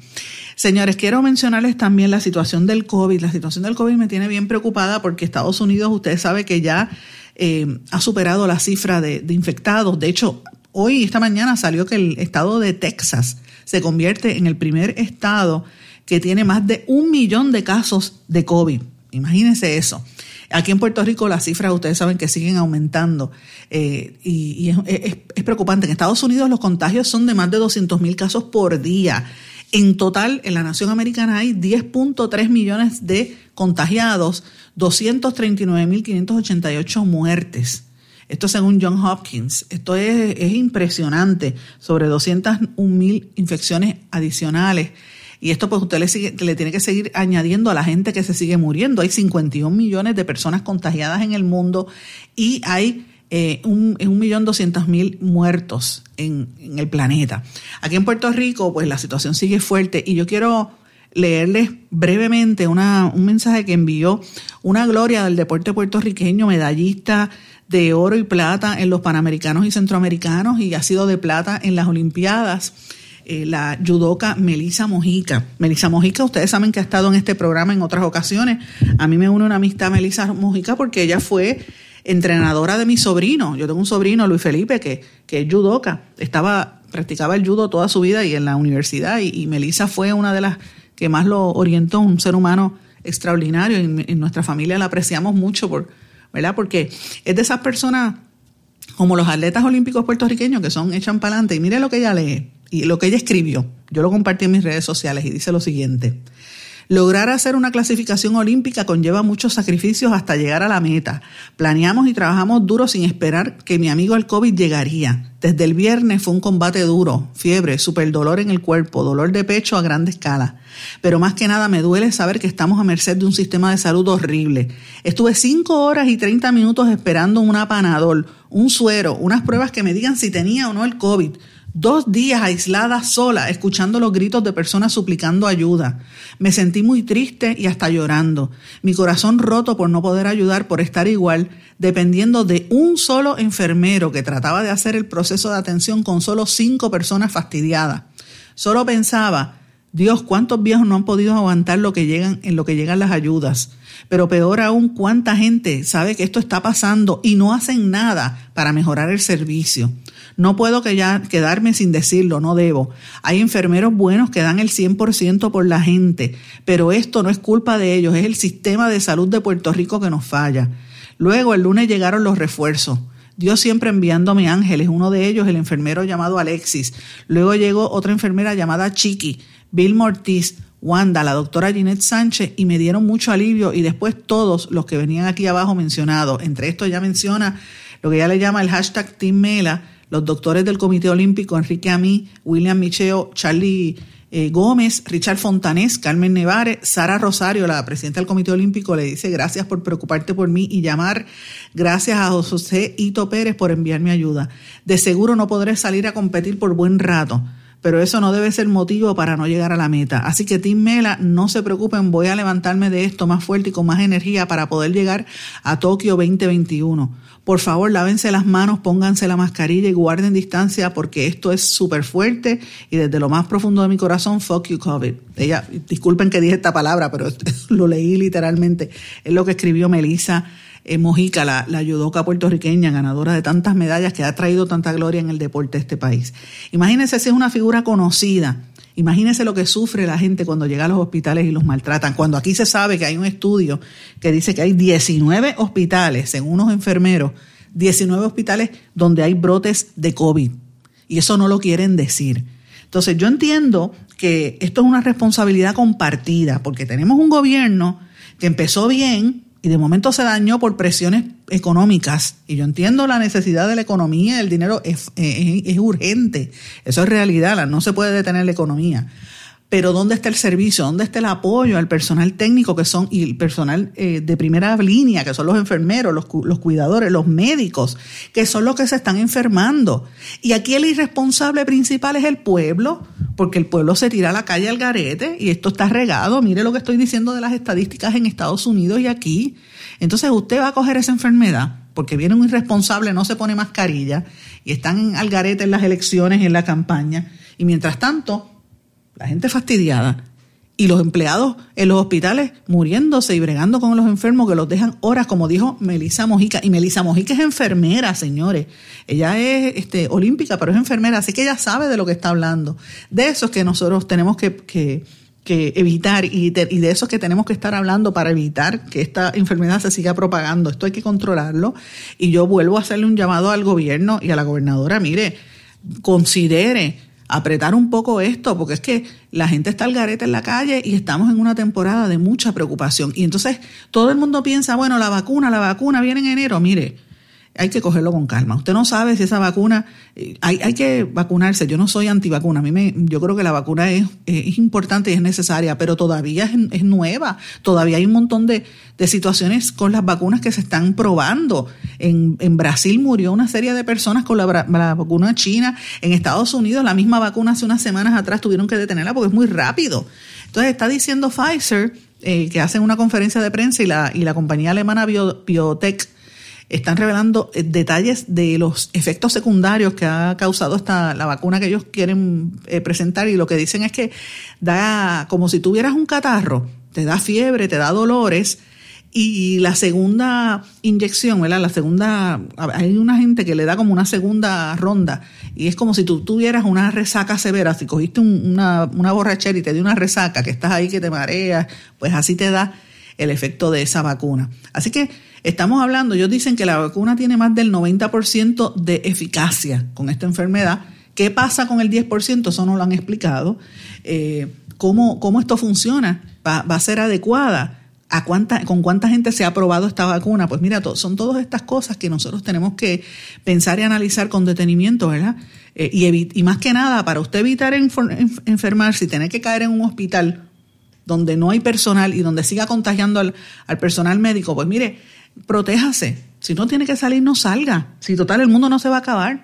señores, quiero mencionarles también la situación del COVID. La situación del COVID me tiene bien preocupada porque Estados Unidos, ustedes saben que ya eh, ha superado la cifra de infectados. De hecho, Hoy, esta mañana, salió que el estado de Texas se convierte en el primer estado que tiene más de un millón de casos de COVID. Imagínense eso. Aquí en Puerto Rico las cifras, ustedes saben que siguen aumentando eh, y, es, preocupante. En Estados Unidos los contagios son de más de 200 mil casos por día. En total, en la nación americana hay 10.3 millones de contagiados, 239.588 muertes. Esto según John Hopkins. Esto es, impresionante. Sobre 201 mil infecciones adicionales. Y esto pues usted le, le tiene que seguir añadiendo a la gente que se sigue muriendo. Hay 51 millones de personas contagiadas en el mundo y hay eh, un, un millón doscientos mil muertos en, en, el planeta. Aquí en Puerto Rico pues la situación sigue fuerte y yo quiero leerles brevemente una, un mensaje que envió una gloria del deporte puertorriqueño, medallista de oro y plata en los Panamericanos y Centroamericanos y ha sido de plata en las Olimpiadas. Eh, la judoka Melisa Mojica. Melisa Mojica, ustedes saben que ha estado en este programa en otras ocasiones. A mí me une una amistad Melisa Mojica porque ella fue entrenadora de mi sobrino. Yo tengo un sobrino, Luis Felipe, que, que es judoka. Estaba, practicaba el judo toda su vida y en la universidad. Y, Melisa fue una de las que más lo orientó, un ser humano extraordinario. En, nuestra familia la apreciamos mucho ¿verdad? Porque es de esas personas como los atletas olímpicos puertorriqueños que son echan para adelante. Y mire lo que ella lee y lo que ella escribió. Yo lo compartí en mis redes sociales y dice lo siguiente. Lograr hacer una clasificación olímpica conlleva muchos sacrificios hasta llegar a la meta. Planeamos y trabajamos duro sin esperar que mi amigo el COVID llegaría. Desde el viernes fue un combate duro, fiebre, super dolor en el cuerpo, dolor de pecho a grande escala. Pero más que nada me duele saber que estamos a merced de un sistema de salud horrible. Estuve cinco horas y 30 minutos esperando un apanador, un suero, unas pruebas que me digan si tenía o no el COVID. Dos días aislada sola, escuchando los gritos de personas suplicando ayuda. Me sentí muy triste y hasta llorando. Mi corazón roto por no poder ayudar, por estar igual, dependiendo de un solo enfermero que trataba de hacer el proceso de atención con solo cinco personas fastidiadas. Solo pensaba, Dios, cuántos viejos no han podido aguantar lo que llegan, en lo que llegan las ayudas. Pero peor aún, cuánta gente sabe que esto está pasando y no hacen nada para mejorar el servicio. No puedo quedarme sin decirlo, no debo. Hay enfermeros buenos que dan el 100% por la gente, pero esto no es culpa de ellos, es el sistema de salud de Puerto Rico que nos falla. Luego el lunes llegaron los refuerzos. Dios siempre enviándome ángeles, uno de ellos el enfermero llamado Alexis. Luego llegó otra enfermera llamada Chiqui, Bill Mortiz, Wanda, la doctora Ginette Sánchez, y me dieron mucho alivio. Y después todos los que venían aquí abajo mencionados. Entre estos ya menciona lo que ella le llama el hashtag Team Mela, los doctores del Comité Olímpico, Enrique Amí, William Micheo, Charlie eh, Gómez, Richard Fontanés, Carmen Nevares, Sara Rosario, la presidenta del Comité Olímpico, le dice gracias por preocuparte por mí y llamar. Gracias a José Hito Pérez por enviarme ayuda. De seguro no podré salir a competir por buen rato pero eso no debe ser motivo para no llegar a la meta. Así que Tim Mela, no se preocupen, voy a levantarme de esto más fuerte y con más energía para poder llegar a Tokio 2021. Por favor, lávense las manos, pónganse la mascarilla y guarden distancia porque esto es súper fuerte y desde lo más profundo de mi corazón, fuck you COVID. Ella, disculpen que dije esta palabra, pero lo leí literalmente. Es lo que escribió Melissa eh, Mojica, la, la judoka puertorriqueña, ganadora de tantas medallas que ha traído tanta gloria en el deporte de este país. Imagínense si es una figura conocida Imagínense lo que sufre la gente cuando llega a los hospitales y los maltratan. Cuando aquí se sabe que hay un estudio que dice que hay 19 hospitales, según unos enfermeros, 19 hospitales donde hay brotes de COVID. Y eso no lo quieren decir. Entonces yo entiendo que esto es una responsabilidad compartida, porque tenemos un gobierno que empezó bien, y de momento se dañó por presiones económicas. Y yo entiendo la necesidad de la economía, el dinero es, es, urgente, eso es realidad, no se puede detener la economía pero ¿dónde está el servicio? ¿Dónde está el apoyo al personal técnico que son y el personal eh, de primera línea, que son los enfermeros, los, los, cuidadores, los médicos, que son los que se están enfermando? Y aquí el irresponsable principal es el pueblo, porque el pueblo se tira a la calle al garete y esto está regado. Mire lo que estoy diciendo de las estadísticas en Estados Unidos y aquí. Entonces usted va a coger esa enfermedad porque viene un irresponsable, no se pone mascarilla y están al garete en las elecciones en la campaña. Y mientras tanto, la gente fastidiada y los empleados en los hospitales muriéndose y bregando con los enfermos que los dejan horas, como dijo Melisa Mojica. Y Melisa Mojica es enfermera, señores. Ella es este, olímpica, pero es enfermera, así que ella sabe de lo que está hablando. De eso es que nosotros tenemos que, que, que evitar y de, y de eso es que tenemos que estar hablando para evitar que esta enfermedad se siga propagando. Esto hay que controlarlo. Y yo vuelvo a hacerle un llamado al gobierno y a la gobernadora, mire, considere apretar un poco esto, porque es que la gente está al garete en la calle y estamos en una temporada de mucha preocupación. Y entonces todo el mundo piensa, bueno, la vacuna, la vacuna viene en enero. Mire, hay que cogerlo con calma. Usted no sabe si esa vacuna, eh, hay, hay que vacunarse. Yo no soy antivacuna. A mí me, yo creo que la vacuna es, es importante y es necesaria, pero todavía es, nueva. Todavía hay un montón de, de, situaciones con las vacunas que se están probando. En, en Brasil murió una serie de personas con la, vacuna china. En Estados Unidos, la misma vacuna hace unas semanas atrás tuvieron que detenerla porque es muy rápido. Entonces está diciendo Pfizer, eh, que hacen una conferencia de prensa y la, y la compañía alemana Biotech están revelando eh, detalles de los efectos secundarios que ha causado esta, la vacuna que ellos quieren eh, presentar y lo que dicen es que da como si tuvieras un catarro, te da fiebre, te da dolores y la segunda inyección, ¿verdad? La segunda, hay una gente que le da como una segunda ronda y es como si tú tuvieras una resaca severa, si cogiste una, una borrachera y te dio una resaca, que estás ahí que te mareas, pues así te da el efecto de esa vacuna. Así que estamos hablando, ellos dicen que la vacuna tiene más del 90% de eficacia con esta enfermedad. ¿Qué pasa con el 10%? Eso no lo han explicado. Eh, ¿cómo, ¿cómo, esto funciona? ¿Va, ¿Va, a ser adecuada? ¿A cuánta, ¿Con cuánta gente se ha probado esta vacuna? Pues mira, son todas estas cosas que nosotros tenemos que pensar y analizar con detenimiento, ¿verdad? Eh, y, y, más que nada, para usted evitar enfermarse y tener que caer en un hospital donde no hay personal y donde siga contagiando al, personal médico, pues mire, protéjase. Si no tiene que salir, no salga. Si total el mundo no se va a acabar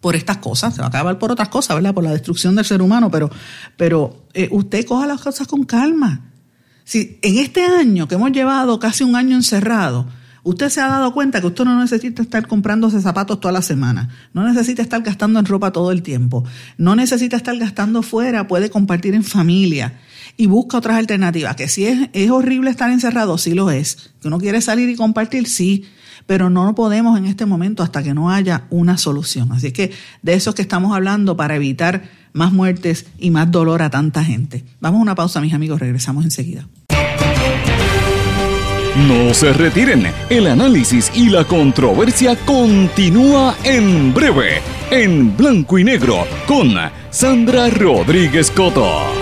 por estas cosas, se va a acabar por otras cosas, ¿verdad? Por la destrucción del ser humano, pero, pero eh, usted coja las cosas con calma. Si en este año que hemos llevado casi un año encerrado, usted se ha dado cuenta que usted no necesita estar comprándose zapatos toda la semana, no necesita estar gastando en ropa todo el tiempo, no necesita estar gastando fuera, puede compartir en familia y busca otras alternativas. Que si es, es horrible estar encerrado, sí lo es. Que uno quiere salir y compartir, sí. Pero no podemos en este momento hasta que no haya una solución. Así que de eso es que estamos hablando para evitar más muertes y más dolor a tanta gente. Vamos a una pausa, mis amigos. Regresamos enseguida. No se retiren. El análisis y la controversia continúa en breve, en blanco y negro, con Sandra Rodríguez Coto.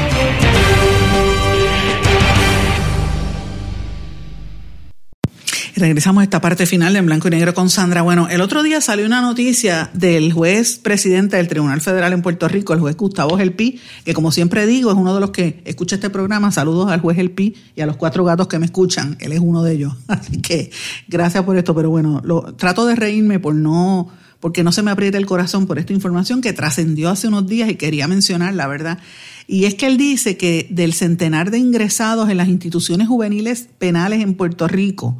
Regresamos a esta parte final En Blanco y Negro con Sandra. Bueno, el otro día salió una noticia del juez presidente del Tribunal Federal en Puerto Rico, el juez Gustavo Gelpi, que como siempre digo, es uno de los que escucha este programa. Saludos al juez Gelpi y a los cuatro gatos que me escuchan. Él es uno de ellos. Así que gracias por esto. Pero bueno, trato de reírme por no porque no se me aprieta el corazón por esta información que trascendió hace unos días y quería mencionar, la verdad. Y es que él dice que del centenar de ingresados en las instituciones juveniles penales en Puerto Rico,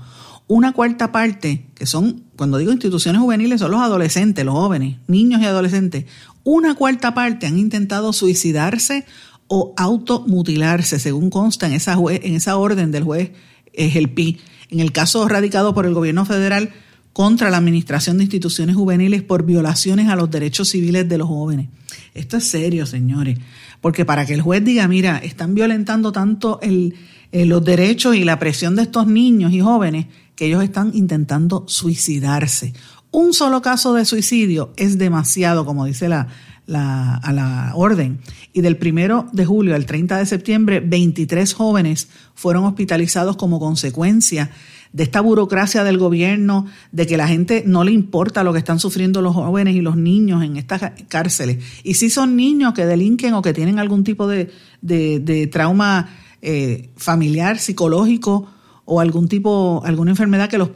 una cuarta parte, que son, cuando digo instituciones juveniles, son los adolescentes, los jóvenes, niños y adolescentes, una cuarta parte han intentado suicidarse o automutilarse, según consta en esa, en esa orden del juez Gelpi. En el caso radicado por el gobierno federal contra la administración de instituciones juveniles por violaciones a los derechos civiles de los jóvenes. Esto es serio, señores, porque para que el juez diga, mira, están violentando tanto el, eh, los derechos y la presión de estos niños y jóvenes que ellos están intentando suicidarse. Un solo caso de suicidio es demasiado, como dice la, la, a la orden. Y del primero de julio al 30 de septiembre, 23 jóvenes fueron hospitalizados como consecuencia de esta burocracia del gobierno, de que la gente no le importa lo que están sufriendo los jóvenes y los niños en estas cárceles. Y si son niños que delinquen o que tienen algún tipo de, de, trauma eh, familiar, psicológico o algún tipo, alguna enfermedad que los,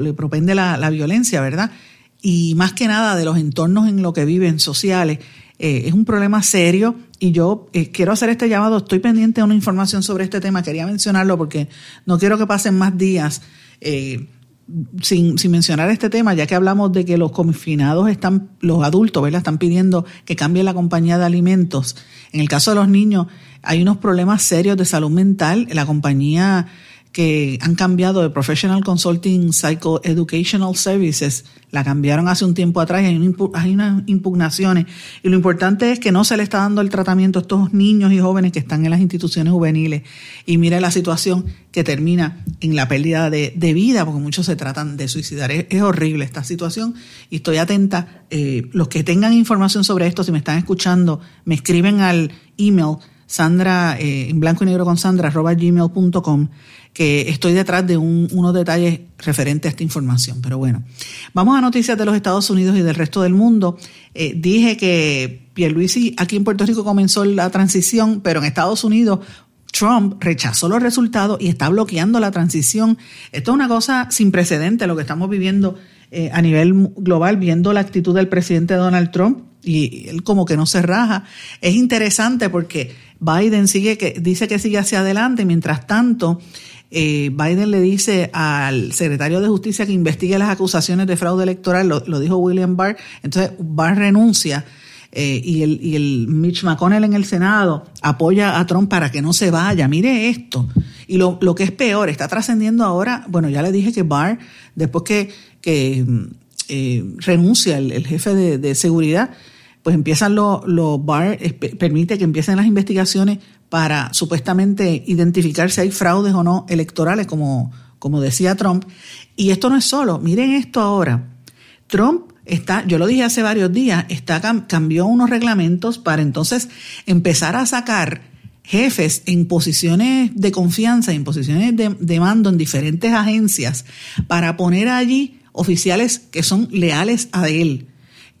le propende la, violencia, ¿verdad? Y más que nada de los entornos en los que viven sociales. Eh, es un problema serio y yo eh, quiero hacer este llamado, estoy pendiente de una información sobre este tema, quería mencionarlo porque no quiero que pasen más días eh, sin, sin, mencionar este tema, ya que hablamos de que los confinados están, los adultos, ¿verdad? Están pidiendo que cambie la compañía de alimentos. En el caso de los niños, hay unos problemas serios de salud mental. La compañía que han cambiado de Professional Consulting Psychoeducational Services, la cambiaron hace un tiempo atrás y hay, unas impugnaciones. Y lo importante es que no se le está dando el tratamiento a estos niños y jóvenes que están en las instituciones juveniles. Y mire la situación que termina en la pérdida de, vida, porque muchos se tratan de suicidar. Es, horrible esta situación y estoy atenta. Eh, los que tengan información sobre esto, si me están escuchando, me escriben al email sandra, eh, en blanco y negro con sandra, arroba gmail.com que estoy detrás de unos detalles referentes a esta información. Pero bueno, vamos a noticias de los Estados Unidos y del resto del mundo. Eh, dije que Pierluisi aquí en Puerto Rico comenzó la transición, pero en Estados Unidos Trump rechazó los resultados y está bloqueando la transición. Esto es una cosa sin precedente, lo que estamos viviendo eh, a nivel global, viendo la actitud del presidente Donald Trump y él como que no se raja. Es interesante porque Biden sigue que dice que sigue hacia adelante, mientras tanto eh, Biden le dice al secretario de Justicia que investigue las acusaciones de fraude electoral, lo, dijo William Barr, entonces Barr renuncia eh, y, el, y el Mitch McConnell en el Senado apoya a Trump para que no se vaya. Mire esto. Y lo, lo que es peor, está trascendiendo ahora, bueno, ya le dije que Barr, después que, que eh, renuncia el, jefe de, seguridad, pues empiezan los lo Barr, permite que empiecen las investigaciones para supuestamente identificar si hay fraudes o no electorales, como, como decía Trump. Y esto no es solo, miren esto ahora. Trump está, yo lo dije hace varios días, está, cambió unos reglamentos para entonces empezar a sacar jefes en posiciones de confianza, en posiciones de, de mando en diferentes agencias, para poner allí oficiales que son leales a él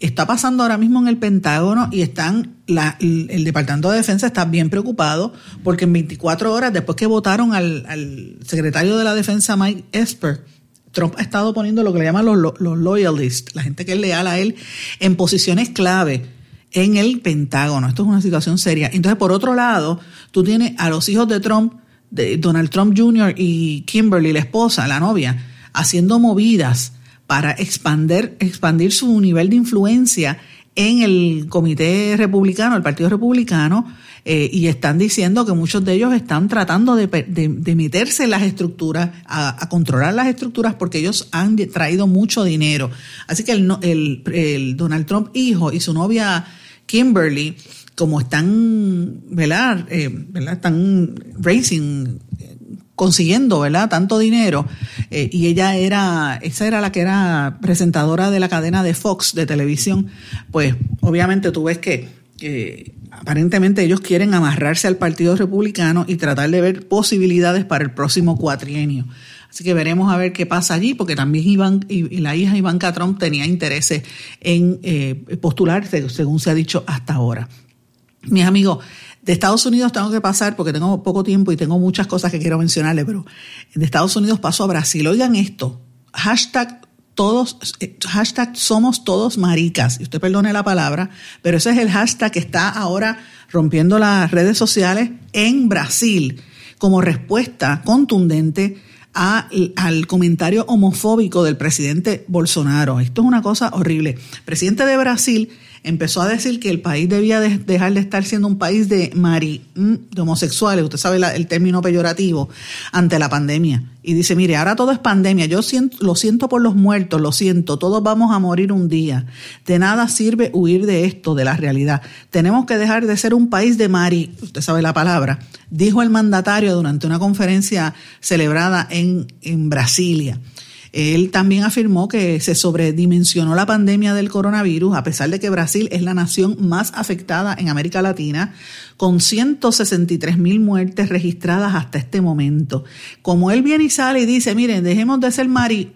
está pasando ahora mismo en el Pentágono y están el Departamento de Defensa está bien preocupado porque en 24 horas después que votaron al, secretario de la Defensa Mike Esper, Trump ha estado poniendo lo que le llaman los, los loyalists, la gente que es leal a él, en posiciones clave en el Pentágono. Esto es una situación seria. Entonces, por otro lado, tú tienes a los hijos de Trump, de Donald Trump Jr. y Kimberly, la esposa, la novia, haciendo movidas para expandir, expandir su nivel de influencia en el comité republicano, el Partido Republicano, eh, y están diciendo que muchos de ellos están tratando de, meterse en las estructuras, a, controlar las estructuras, porque ellos han traído mucho dinero. Así que el, el, Donald Trump hijo y su novia Kimberly, como están, ¿verdad? Eh, ¿verdad? Están racing consiguiendo, ¿verdad? Tanto dinero. Eh, y ella era, esa era la que era presentadora de la cadena de Fox de televisión. Pues obviamente tú ves que aparentemente ellos quieren amarrarse al Partido Republicano y tratar de ver posibilidades para el próximo cuatrienio. Así que veremos a ver qué pasa allí, porque también Iván, y la hija Ivanka Trump tenía intereses en eh, postularse, según se ha dicho hasta ahora. Mis amigos, de Estados Unidos tengo que pasar, porque tengo poco tiempo y tengo muchas cosas que quiero mencionarle, pero de Estados Unidos paso a Brasil. Oigan esto, hashtag todos, eh, hashtag somos todos maricas, y usted perdone la palabra, pero ese es el hashtag que está ahora rompiendo las redes sociales en Brasil como respuesta contundente al comentario homofóbico del presidente Bolsonaro. Esto es una cosa horrible. presidente de Brasil empezó a decir que el país debía dejar de estar siendo un país de mari, mm, de homosexuales, usted sabe el término peyorativo, ante la pandemia. Y dice, mire, ahora todo es pandemia, yo siento, lo siento por los muertos, lo siento, todos vamos a morir un día. De nada sirve huir de esto, de la realidad. Tenemos que dejar de ser un país de mari, usted sabe la palabra, dijo el mandatario durante una conferencia celebrada en, en Brasilia. Él también afirmó que se sobredimensionó la pandemia del coronavirus, a pesar de que Brasil es la nación más afectada en América Latina, con 163 mil muertes registradas hasta este momento. Como él viene y sale y dice, miren, dejemos de ser mari,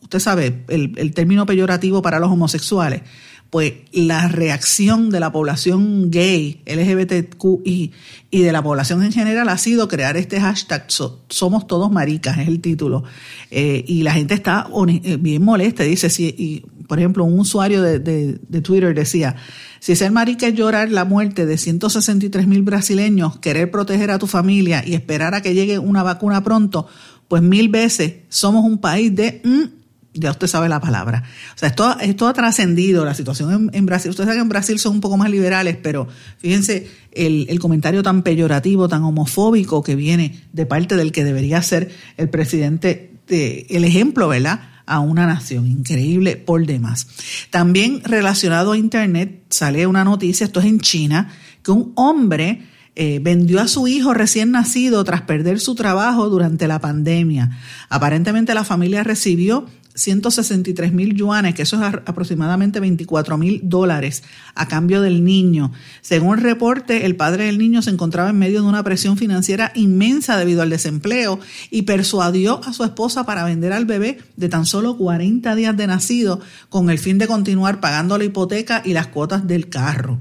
usted sabe, el, el término peyorativo para los homosexuales pues la reacción de la población gay, LGBTQI y de la población en general ha sido crear este hashtag Somos todos maricas, es el título. Eh, y la gente está eh, bien molesta. Dice, si, y, por ejemplo, un usuario de, Twitter decía, si ser marica es llorar la muerte de 163 mil brasileños, querer proteger a tu familia y esperar a que llegue una vacuna pronto, pues mil veces somos un país de... Mm, ya usted sabe la palabra. O sea, esto, esto ha trascendido la situación en, Brasil. Usted sabe que en Brasil son un poco más liberales, pero fíjense el, comentario tan peyorativo, tan homofóbico que viene de parte del que debería ser el presidente, de, el ejemplo, ¿verdad? a una nación. Increíble por demás. También relacionado a Internet sale una noticia, esto es en China, que un hombre eh, vendió a su hijo recién nacido tras perder su trabajo durante la pandemia. Aparentemente la familia recibió 163 mil yuanes, que eso es aproximadamente 24 mil dólares a cambio del niño. Según el reporte, el padre del niño se encontraba en medio de una presión financiera inmensa debido al desempleo y persuadió a su esposa para vender al bebé de tan solo 40 días de nacido con el fin de continuar pagando la hipoteca y las cuotas del carro.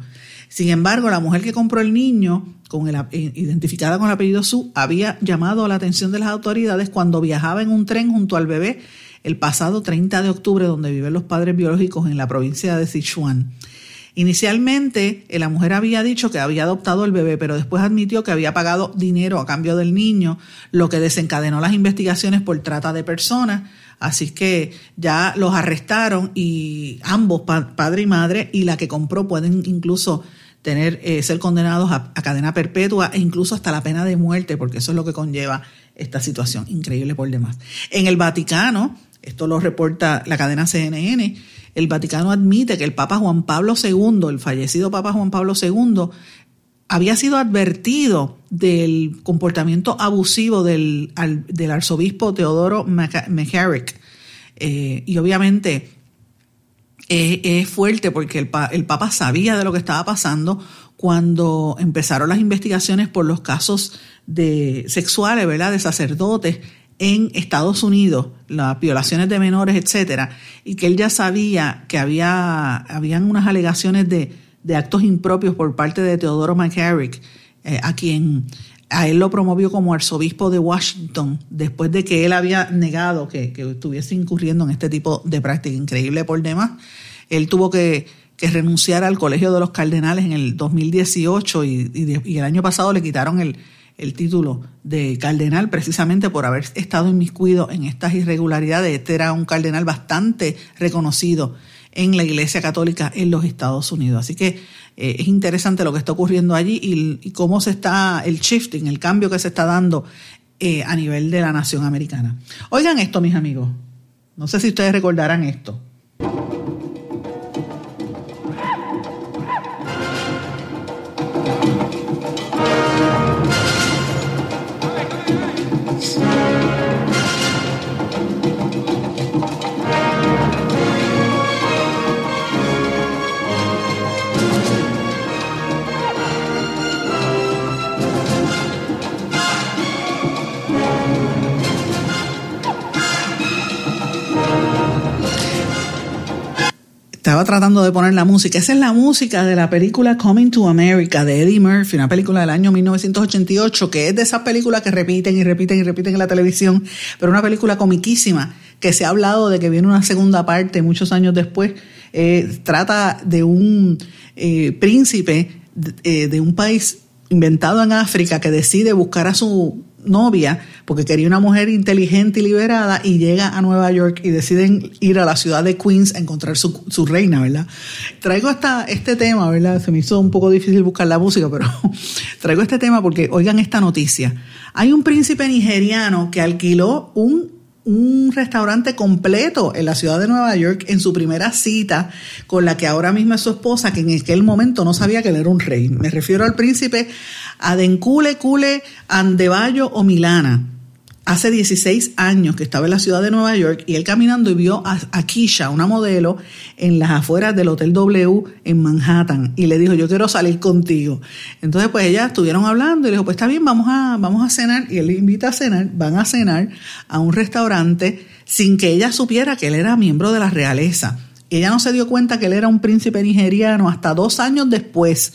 Sin embargo, la mujer que compró el niño, con el, eh, identificada con el apellido Su, había llamado la atención de las autoridades cuando viajaba en un tren junto al bebé el pasado 30 de octubre, donde viven los padres biológicos en la provincia de Sichuan. Inicialmente, la mujer había dicho que había adoptado el bebé, pero después admitió que había pagado dinero a cambio del niño, lo que desencadenó las investigaciones por trata de personas. Así que ya los arrestaron y ambos, padre y madre, y la que compró pueden incluso tener eh, ser condenados a, cadena perpetua e incluso hasta la pena de muerte, porque eso es lo que conlleva esta situación, increíble por demás. En el Vaticano, esto lo reporta la cadena CNN, el Vaticano admite que el Papa Juan Pablo II, el fallecido Papa Juan Pablo II, había sido advertido del comportamiento abusivo del, arzobispo Teodoro McCarrick. Eh, y obviamente es, fuerte porque el, el, Papa sabía de lo que estaba pasando cuando empezaron las investigaciones por los casos de sexuales, ¿verdad? De sacerdotes en Estados Unidos, las violaciones de menores, etcétera, y que él ya sabía que había habían unas alegaciones de, de actos impropios por parte de Teodoro McCarrick, eh, a quien a él lo promovió como arzobispo de Washington después de que él había negado que, estuviese incurriendo en este tipo de práctica increíble por demás. Él tuvo que, renunciar al Colegio de los Cardenales en el 2018 y, y, el año pasado le quitaron el, el, título de cardenal precisamente por haber estado inmiscuido en estas irregularidades. Este era un cardenal bastante reconocido en la Iglesia Católica en los Estados Unidos. Así que eh, es interesante lo que está ocurriendo allí y, cómo se está el shifting, el cambio que se está dando eh, a nivel de la nación americana. Oigan esto, mis amigos. No sé si ustedes recordarán esto. Tratando de poner la música. Esa es la música de la película Coming to America de Eddie Murphy, una película del año 1988, que es de esas películas que repiten y repiten y repiten en la televisión, pero una película comiquísima, que se ha hablado de que viene una segunda parte muchos años después. Eh, trata de un eh, príncipe eh, de un país inventado en África que decide buscar a su novia porque quería una mujer inteligente y liberada y llega a Nueva York y deciden ir a la ciudad de Queens a encontrar su, su reina, ¿verdad? Traigo este tema, ¿verdad? Se me hizo un poco difícil buscar la música, pero traigo este tema porque oigan esta noticia. Hay un príncipe nigeriano que alquiló un un restaurante completo en la ciudad de Nueva York en su primera cita con la que ahora mismo es su esposa, que en aquel momento no sabía que él era un rey. Me refiero al príncipe Adencule Cule Andeballo o Milana hace 16 años que estaba en la ciudad de Nueva York y él caminando y vio a, a, una modelo, en las afueras del Hotel W en Manhattan y le dijo, yo quiero salir contigo. Entonces pues ellas estuvieron hablando y le dijo, pues está bien, vamos a, vamos a cenar y él le invita a cenar, van a cenar a un restaurante sin que ella supiera que él era miembro de la realeza. Ella no se dio cuenta que él era un príncipe nigeriano hasta dos años después.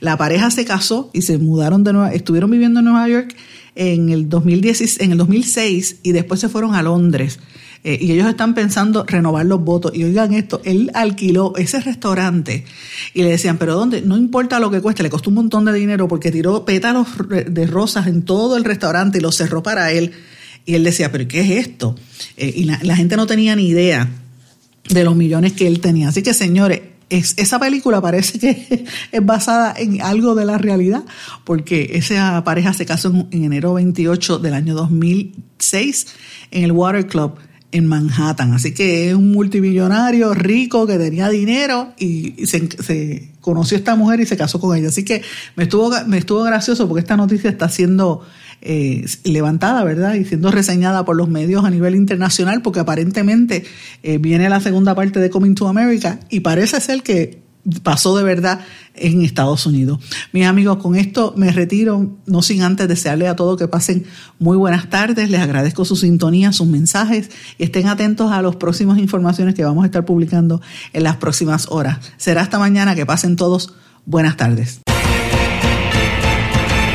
La pareja se casó y se mudaron de Nueva, estuvieron viviendo en Nueva York en el, 2010, en el 2006 y después se fueron a Londres. Eh, y ellos están pensando renovar los votos. Y oigan esto, él alquiló ese restaurante y le decían, pero ¿dónde? No importa lo que cueste, le costó un montón de dinero porque tiró pétalos de rosas en todo el restaurante y lo cerró para él. Y él decía, pero ¿qué es esto? Eh, y la gente no tenía ni idea de los millones que él tenía. Así que señores, esa película parece que es basada en algo de la realidad, porque esa pareja se casó en, enero 28 del año 2006 en el Water Club en Manhattan. Así que es un multimillonario rico que tenía dinero y, se, se, conoció a esta mujer y se casó con ella. Así que me estuvo, me estuvo gracioso porque esta noticia está siendo eh, levantada, ¿verdad? Y siendo reseñada por los medios a nivel internacional, porque aparentemente eh, viene la segunda parte de Coming to America y parece ser que pasó de verdad en Estados Unidos. Mis amigos, con esto me retiro, no sin antes desearles a todos que pasen muy buenas tardes, les agradezco su sintonía, sus mensajes y estén atentos a las próximas informaciones que vamos a estar publicando en las próximas horas. Será hasta mañana, que pasen todos buenas tardes.